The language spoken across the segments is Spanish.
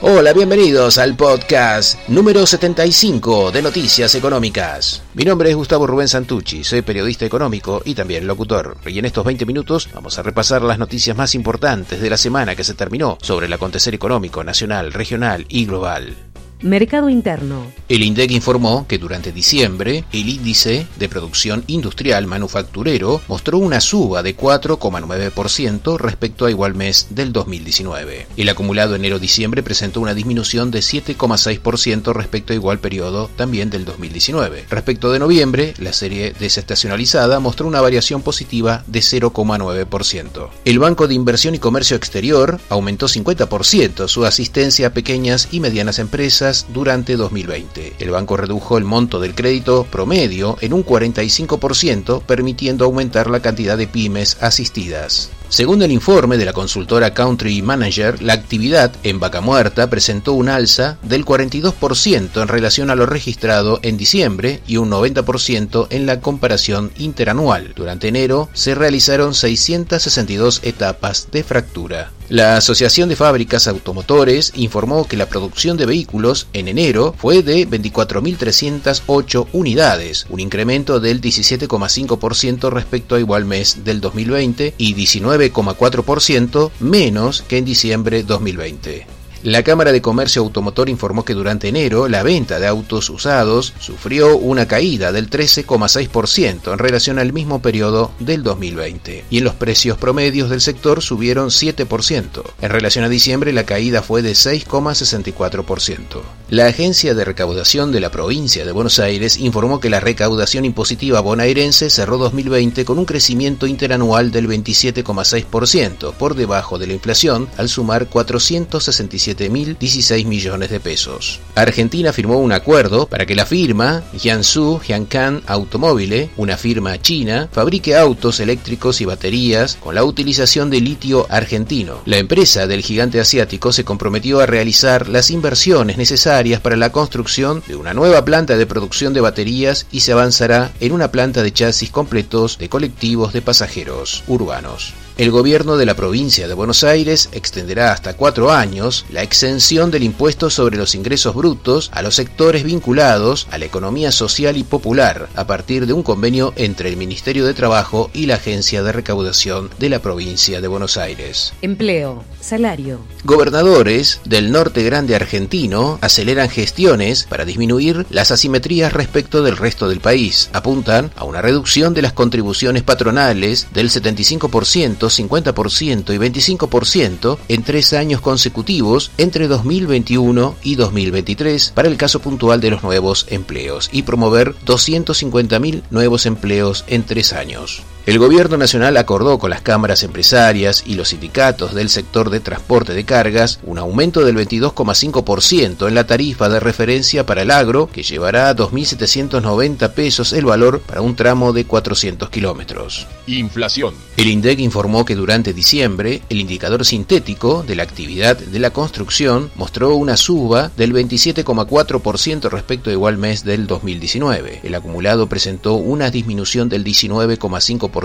Hola, bienvenidos al podcast número 75 de Noticias Económicas. Mi nombre es Gustavo Rubén Santucci, soy periodista económico y también locutor. Y en estos 20 minutos vamos a repasar las noticias más importantes de la semana que se terminó sobre el acontecer económico nacional, regional y global. Mercado interno. El INDEC informó que durante diciembre el índice de producción industrial manufacturero mostró una suba de 4,9% respecto a igual mes del 2019. El acumulado enero-diciembre presentó una disminución de 7,6% respecto a igual periodo también del 2019. Respecto de noviembre, la serie desestacionalizada mostró una variación positiva de 0,9%. El Banco de Inversión y Comercio Exterior aumentó 50% su asistencia a pequeñas y medianas empresas durante 2020. El banco redujo el monto del crédito promedio en un 45%, permitiendo aumentar la cantidad de pymes asistidas. Según el informe de la consultora Country Manager, la actividad en Vaca Muerta presentó un alza del 42% en relación a lo registrado en diciembre y un 90% en la comparación interanual. Durante enero se realizaron 662 etapas de fractura. La Asociación de Fábricas Automotores informó que la producción de vehículos en enero fue de 24.308 unidades, un incremento del 17,5% respecto a igual mes del 2020 y 19,4% menos que en diciembre 2020. La Cámara de Comercio Automotor informó que durante enero la venta de autos usados sufrió una caída del 13,6% en relación al mismo periodo del 2020 y en los precios promedios del sector subieron 7%. En relación a diciembre la caída fue de 6,64%. La Agencia de Recaudación de la provincia de Buenos Aires informó que la recaudación impositiva bonaerense cerró 2020 con un crecimiento interanual del 27,6% por debajo de la inflación al sumar 467 7.016 millones de pesos. Argentina firmó un acuerdo para que la firma Jiangsu Jiangkan Automobile, una firma china, fabrique autos eléctricos y baterías con la utilización de litio argentino. La empresa del gigante asiático se comprometió a realizar las inversiones necesarias para la construcción de una nueva planta de producción de baterías y se avanzará en una planta de chasis completos de colectivos de pasajeros urbanos. El gobierno de la provincia de Buenos Aires extenderá hasta cuatro años la exención del impuesto sobre los ingresos brutos a los sectores vinculados a la economía social y popular a partir de un convenio entre el Ministerio de Trabajo y la Agencia de Recaudación de la provincia de Buenos Aires. Empleo, salario. Gobernadores del norte grande argentino aceleran gestiones para disminuir las asimetrías respecto del resto del país. Apuntan a una reducción de las contribuciones patronales del 75% 50% y 25% en tres años consecutivos entre 2021 y 2023 para el caso puntual de los nuevos empleos y promover 250.000 nuevos empleos en tres años. El gobierno nacional acordó con las cámaras empresarias y los sindicatos del sector de transporte de cargas un aumento del 22,5% en la tarifa de referencia para el agro, que llevará a 2.790 pesos el valor para un tramo de 400 kilómetros. Inflación. El INDEC informó que durante diciembre el indicador sintético de la actividad de la construcción mostró una suba del 27,4% respecto a igual mes del 2019. El acumulado presentó una disminución del 19,5%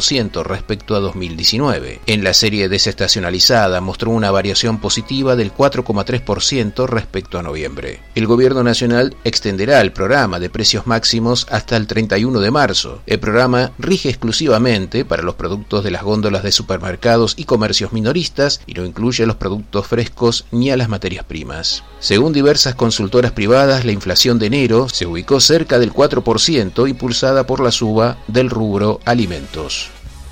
respecto a 2019. En la serie desestacionalizada mostró una variación positiva del 4,3% respecto a noviembre. El gobierno nacional extenderá el programa de precios máximos hasta el 31 de marzo. El programa rige exclusivamente para los productos de las góndolas de supermercados y comercios minoristas y no incluye a los productos frescos ni a las materias primas. Según diversas consultoras privadas, la inflación de enero se ubicó cerca del 4% impulsada por la suba del rubro alimentos.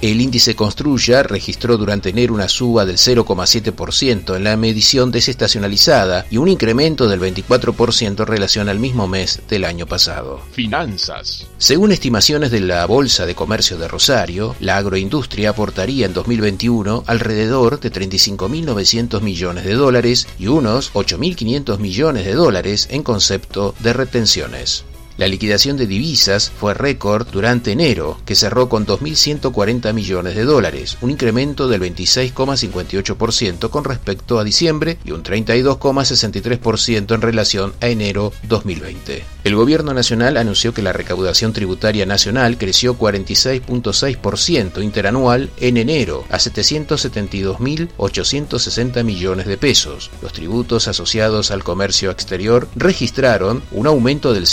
El índice Construya registró durante enero una suba del 0,7% en la medición desestacionalizada y un incremento del 24% en relación al mismo mes del año pasado. Finanzas. Según estimaciones de la Bolsa de Comercio de Rosario, la agroindustria aportaría en 2021 alrededor de 35.900 millones de dólares y unos 8.500 millones de dólares en concepto de retenciones. La liquidación de divisas fue récord durante enero, que cerró con 2.140 millones de dólares, un incremento del 26,58% con respecto a diciembre y un 32,63% en relación a enero 2020. El gobierno nacional anunció que la recaudación tributaria nacional creció 46,6% interanual en enero a 772.860 millones de pesos. Los tributos asociados al comercio exterior registraron un aumento del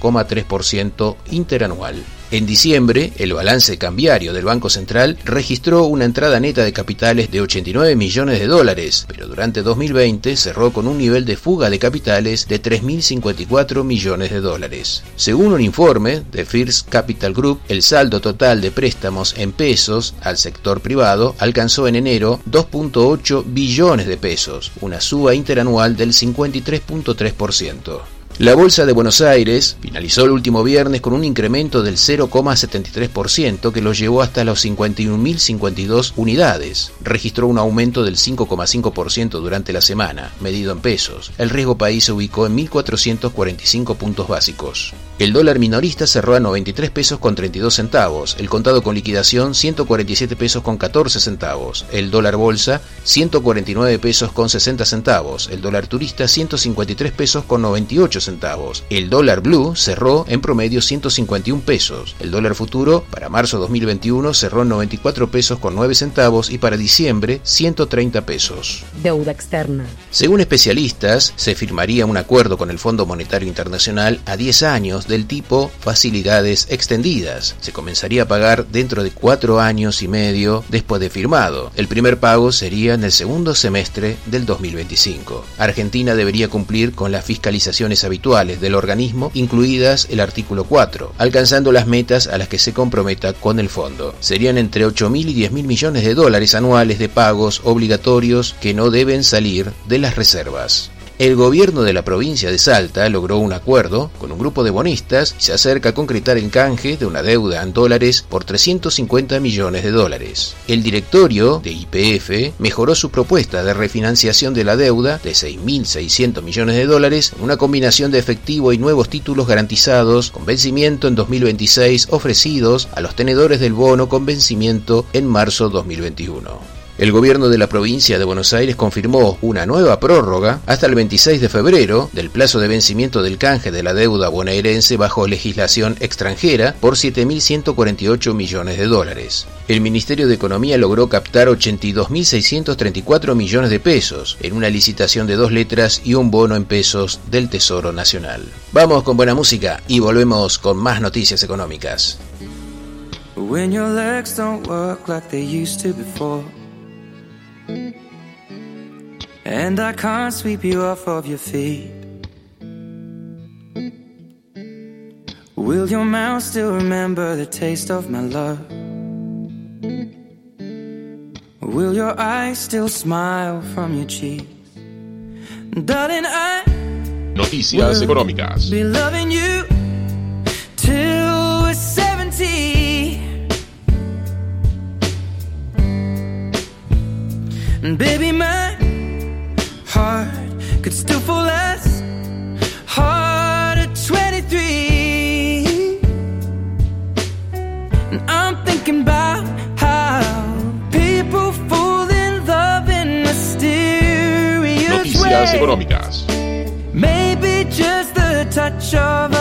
102,3% interanual. En diciembre, el balance cambiario del Banco Central registró una entrada neta de capitales de 89 millones de dólares, pero durante 2020 cerró con un nivel de fuga de capitales de 3.054 millones de dólares. Según un informe de First Capital Group, el saldo total de préstamos en pesos al sector privado alcanzó en enero 2.8 billones de pesos, una suba interanual del 53.3%. La Bolsa de Buenos Aires finalizó el último viernes con un incremento del 0,73% que lo llevó hasta los 51.052 unidades. Registró un aumento del 5,5% durante la semana, medido en pesos. El riesgo país se ubicó en 1.445 puntos básicos. El dólar minorista cerró a 93 pesos con 32 centavos, el contado con liquidación 147 pesos con 14 centavos, el dólar bolsa 149 pesos con 60 centavos, el dólar turista 153 pesos con 98 centavos. El dólar blue cerró en promedio 151 pesos. El dólar futuro para marzo 2021 cerró en 94 pesos con 9 centavos y para diciembre 130 pesos. Deuda externa. Según especialistas, se firmaría un acuerdo con el Fondo Monetario Internacional a 10 años del tipo facilidades extendidas. Se comenzaría a pagar dentro de 4 años y medio después de firmado. El primer pago sería en el segundo semestre del 2025. Argentina debería cumplir con las fiscalizaciones habituales del organismo, incluidas el artículo 4, alcanzando las metas a las que se comprometa con el fondo. Serían entre 8.000 y 10.000 millones de dólares anuales de pagos obligatorios que no deben salir de las reservas. El gobierno de la provincia de Salta logró un acuerdo con un grupo de bonistas y se acerca a concretar el canje de una deuda en dólares por 350 millones de dólares. El directorio de IPF mejoró su propuesta de refinanciación de la deuda de 6.600 millones de dólares en una combinación de efectivo y nuevos títulos garantizados con vencimiento en 2026 ofrecidos a los tenedores del bono con vencimiento en marzo 2021. El gobierno de la provincia de Buenos Aires confirmó una nueva prórroga hasta el 26 de febrero del plazo de vencimiento del canje de la deuda bonaerense bajo legislación extranjera por 7.148 millones de dólares. El Ministerio de Economía logró captar 82.634 millones de pesos en una licitación de dos letras y un bono en pesos del Tesoro Nacional. Vamos con buena música y volvemos con más noticias económicas. And I can't sweep you off of your feet. Will your mouth still remember the taste of my love? Will your eyes still smile from your cheeks? Darling, I Noticias económicas. Be loving you And baby, my heart could still fall as hard at 23. And I'm thinking about how people fall in love in mysterious Noticias ways. económicas. Maybe just the touch of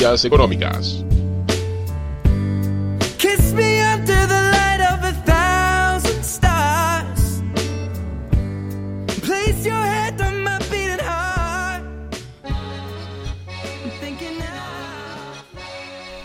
Económicas.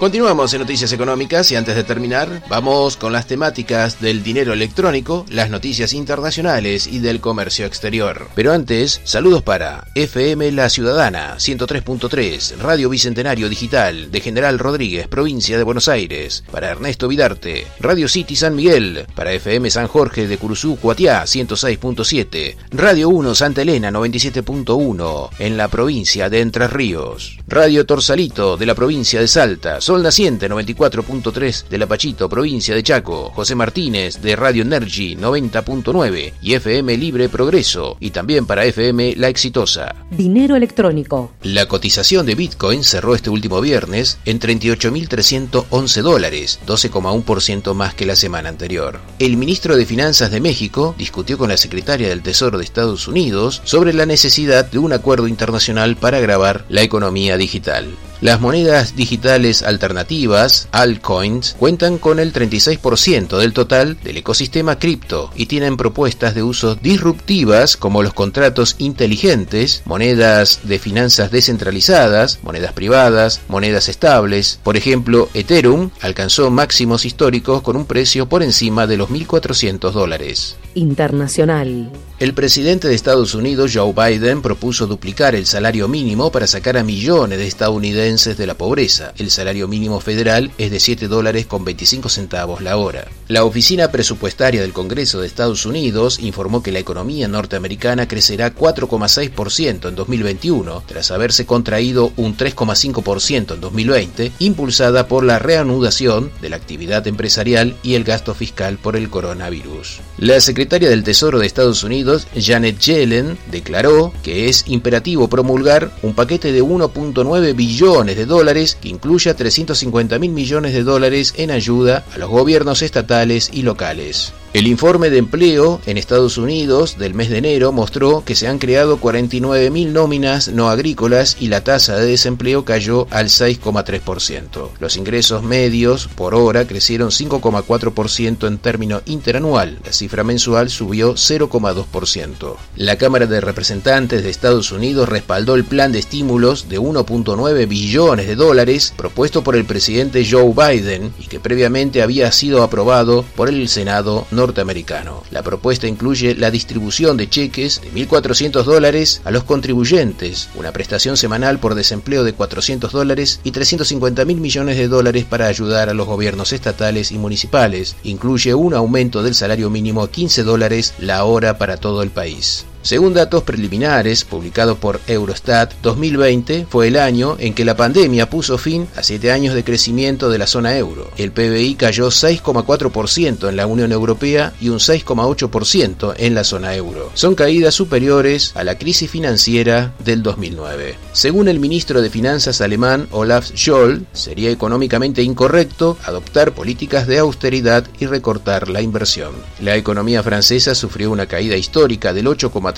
Continuamos en Noticias Económicas y antes de terminar, vamos con las temáticas del dinero electrónico, las noticias internacionales y del comercio exterior. Pero antes, saludos para FM La Ciudadana, 103.3, Radio Bicentenario Digital de General Rodríguez, provincia de Buenos Aires, para Ernesto Vidarte, Radio City San Miguel, para FM San Jorge de Curuzú, Cuatiá, 106.7, Radio 1 Santa Elena, 97.1, en la provincia de Entre Ríos, Radio Torsalito de la provincia de Salta, Sol Naciente 94.3 de La Pachito, provincia de Chaco, José Martínez de Radio Energy 90.9 y FM Libre Progreso y también para FM La Exitosa. Dinero electrónico. La cotización de Bitcoin cerró este último viernes en 38.311 dólares, 12,1% más que la semana anterior. El ministro de Finanzas de México discutió con la secretaria del Tesoro de Estados Unidos sobre la necesidad de un acuerdo internacional para agravar la economía digital. Las monedas digitales alternativas, altcoins, cuentan con el 36% del total del ecosistema cripto y tienen propuestas de uso disruptivas como los contratos inteligentes, monedas de finanzas descentralizadas, monedas privadas, monedas estables. Por ejemplo, Ethereum alcanzó máximos históricos con un precio por encima de los 1.400 dólares. Internacional. El presidente de Estados Unidos, Joe Biden, propuso duplicar el salario mínimo para sacar a millones de estadounidenses de la pobreza. El salario mínimo federal es de 7 dólares con 25 centavos la hora. La Oficina Presupuestaria del Congreso de Estados Unidos informó que la economía norteamericana crecerá 4,6% en 2021, tras haberse contraído un 3,5% en 2020, impulsada por la reanudación de la actividad empresarial y el gasto fiscal por el coronavirus. La secretaria del Tesoro de Estados Unidos Janet Yellen, declaró que es imperativo promulgar un paquete de 1.9 billones de dólares que incluya 350 mil millones de dólares en ayuda a los gobiernos estatales y locales. El informe de empleo en Estados Unidos del mes de enero mostró que se han creado 49.000 nóminas no agrícolas y la tasa de desempleo cayó al 6,3%. Los ingresos medios por hora crecieron 5,4% en término interanual. La cifra mensual subió 0,2%. La Cámara de Representantes de Estados Unidos respaldó el plan de estímulos de 1.9 billones de dólares propuesto por el presidente Joe Biden y que previamente había sido aprobado por el Senado norteamericano. La propuesta incluye la distribución de cheques de 1.400 dólares a los contribuyentes, una prestación semanal por desempleo de 400 dólares y 350 mil millones de dólares para ayudar a los gobiernos estatales y municipales. Incluye un aumento del salario mínimo a 15 dólares la hora para todo el país. Según datos preliminares publicados por Eurostat, 2020 fue el año en que la pandemia puso fin a siete años de crecimiento de la zona euro. El PBI cayó 6,4% en la Unión Europea y un 6,8% en la zona euro. Son caídas superiores a la crisis financiera del 2009. Según el ministro de Finanzas alemán Olaf Scholz, sería económicamente incorrecto adoptar políticas de austeridad y recortar la inversión. La economía francesa sufrió una caída histórica del 8,3%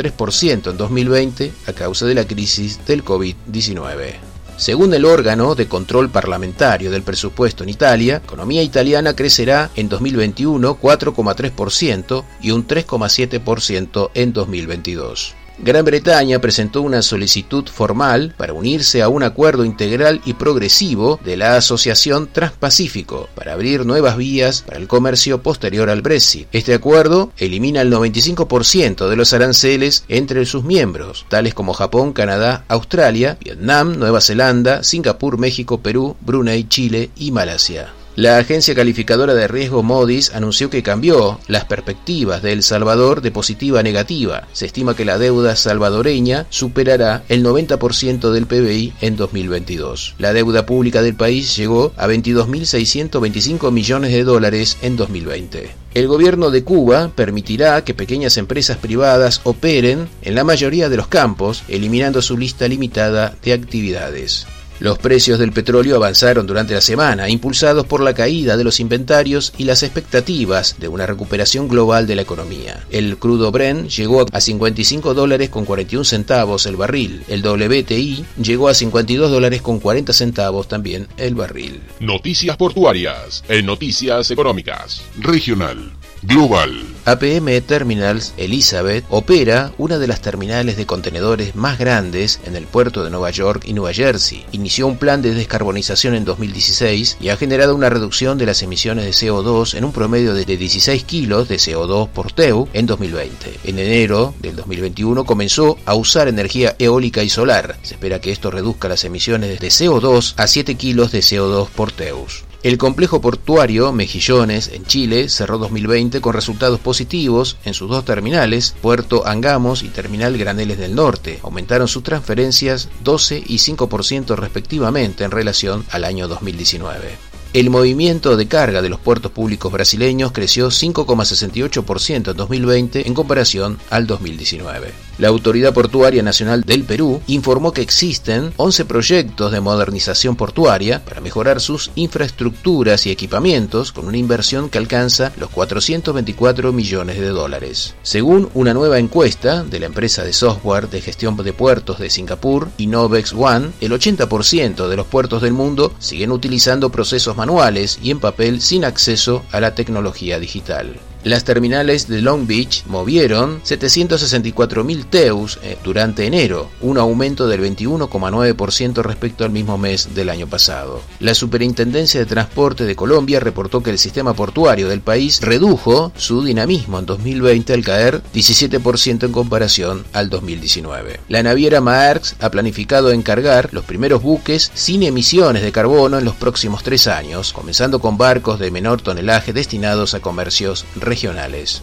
en 2020 a causa de la crisis del COVID-19. Según el órgano de control parlamentario del presupuesto en Italia, la economía italiana crecerá en 2021 4,3% y un 3,7% en 2022. Gran Bretaña presentó una solicitud formal para unirse a un acuerdo integral y progresivo de la Asociación Transpacífico para abrir nuevas vías para el comercio posterior al Brexit. Este acuerdo elimina el 95% de los aranceles entre sus miembros, tales como Japón, Canadá, Australia, Vietnam, Nueva Zelanda, Singapur, México, Perú, Brunei, Chile y Malasia. La agencia calificadora de riesgo Modis anunció que cambió las perspectivas de El Salvador de positiva a negativa. Se estima que la deuda salvadoreña superará el 90% del PBI en 2022. La deuda pública del país llegó a 22.625 millones de dólares en 2020. El gobierno de Cuba permitirá que pequeñas empresas privadas operen en la mayoría de los campos, eliminando su lista limitada de actividades. Los precios del petróleo avanzaron durante la semana, impulsados por la caída de los inventarios y las expectativas de una recuperación global de la economía. El crudo Brent llegó a 55 dólares con 41 centavos el barril. El WTI llegó a 52 dólares con 40 centavos también el barril. Noticias portuarias en Noticias Económicas. Regional. Global. APM Terminals Elizabeth opera una de las terminales de contenedores más grandes en el puerto de Nueva York y Nueva Jersey. Inició un plan de descarbonización en 2016 y ha generado una reducción de las emisiones de CO2 en un promedio de 16 kilos de CO2 por TEU en 2020. En enero del 2021 comenzó a usar energía eólica y solar. Se espera que esto reduzca las emisiones de CO2 a 7 kilos de CO2 por TEUs. El complejo portuario Mejillones, en Chile, cerró 2020 con resultados positivos en sus dos terminales, Puerto Angamos y Terminal Graneles del Norte. Aumentaron sus transferencias 12 y 5% respectivamente en relación al año 2019. El movimiento de carga de los puertos públicos brasileños creció 5,68% en 2020 en comparación al 2019. La Autoridad Portuaria Nacional del Perú informó que existen 11 proyectos de modernización portuaria para mejorar sus infraestructuras y equipamientos con una inversión que alcanza los 424 millones de dólares. Según una nueva encuesta de la empresa de software de gestión de puertos de Singapur, Innovex One, el 80% de los puertos del mundo siguen utilizando procesos manuales y en papel sin acceso a la tecnología digital. Las terminales de Long Beach movieron 764.000 TEUs eh, durante enero, un aumento del 21,9% respecto al mismo mes del año pasado. La Superintendencia de Transporte de Colombia reportó que el sistema portuario del país redujo su dinamismo en 2020 al caer 17% en comparación al 2019. La naviera Maersk ha planificado encargar los primeros buques sin emisiones de carbono en los próximos tres años, comenzando con barcos de menor tonelaje destinados a comercios regionales.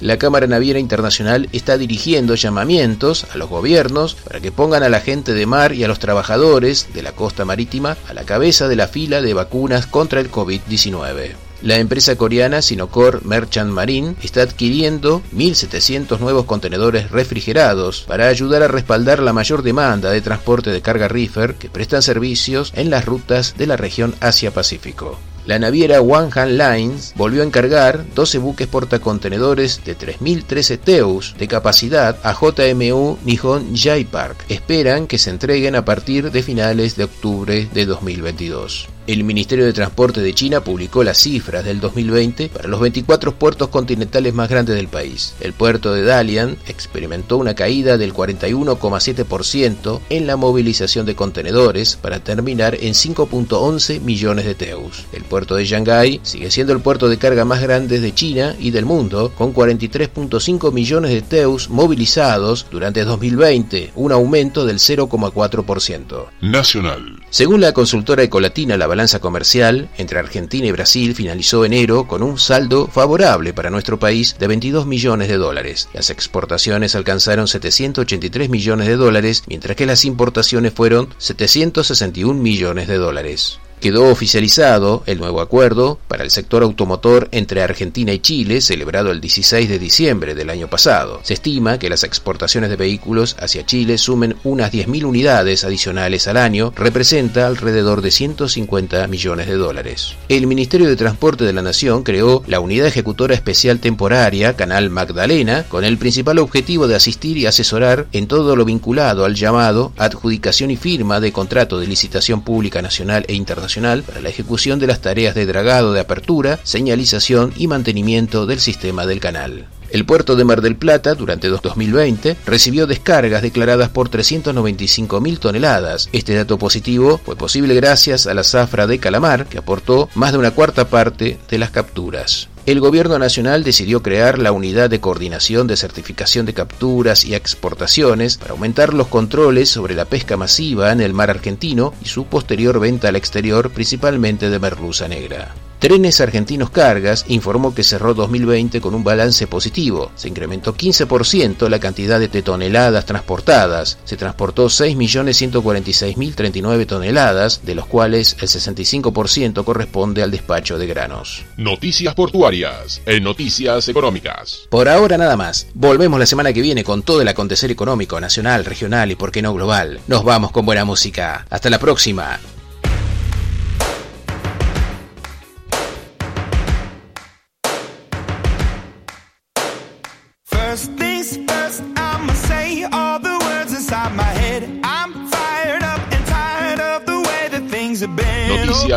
La Cámara Naviera Internacional está dirigiendo llamamientos a los gobiernos para que pongan a la gente de mar y a los trabajadores de la costa marítima a la cabeza de la fila de vacunas contra el COVID-19. La empresa coreana Sinocor Merchant Marine está adquiriendo 1.700 nuevos contenedores refrigerados para ayudar a respaldar la mayor demanda de transporte de carga reefer que prestan servicios en las rutas de la región Asia-Pacífico. La naviera Hand Lines volvió a encargar 12 buques portacontenedores de 3.013 TEUs de capacidad a JMU Nihon J-Park. Esperan que se entreguen a partir de finales de octubre de 2022. El Ministerio de Transporte de China publicó las cifras del 2020 para los 24 puertos continentales más grandes del país. El puerto de Dalian experimentó una caída del 41,7% en la movilización de contenedores para terminar en 5.11 millones de teus. El puerto de Shanghái sigue siendo el puerto de carga más grande de China y del mundo, con 43.5 millones de teus movilizados durante 2020, un aumento del 0,4%. Nacional. Según la consultora Ecolatina, la balanza comercial entre Argentina y Brasil finalizó enero con un saldo favorable para nuestro país de 22 millones de dólares. Las exportaciones alcanzaron 783 millones de dólares, mientras que las importaciones fueron 761 millones de dólares quedó oficializado el nuevo acuerdo para el sector automotor entre Argentina y Chile, celebrado el 16 de diciembre del año pasado. Se estima que las exportaciones de vehículos hacia Chile sumen unas 10.000 unidades adicionales al año, representa alrededor de 150 millones de dólares. El Ministerio de Transporte de la Nación creó la Unidad Ejecutora Especial Temporaria, Canal Magdalena, con el principal objetivo de asistir y asesorar en todo lo vinculado al llamado adjudicación y firma de contrato de licitación pública nacional e internacional para la ejecución de las tareas de dragado de apertura, señalización y mantenimiento del sistema del canal. El puerto de Mar del Plata, durante 2020, recibió descargas declaradas por 395.000 toneladas. Este dato positivo fue posible gracias a la zafra de calamar, que aportó más de una cuarta parte de las capturas el Gobierno Nacional decidió crear la Unidad de Coordinación de Certificación de Capturas y Exportaciones para aumentar los controles sobre la pesca masiva en el mar argentino y su posterior venta al exterior, principalmente de merluza negra. Trenes Argentinos Cargas informó que cerró 2020 con un balance positivo. Se incrementó 15% la cantidad de toneladas transportadas. Se transportó 6.146.039 toneladas, de los cuales el 65% corresponde al despacho de granos. Noticias portuarias en Noticias Económicas. Por ahora nada más. Volvemos la semana que viene con todo el acontecer económico, nacional, regional y por qué no global. Nos vamos con buena música. Hasta la próxima.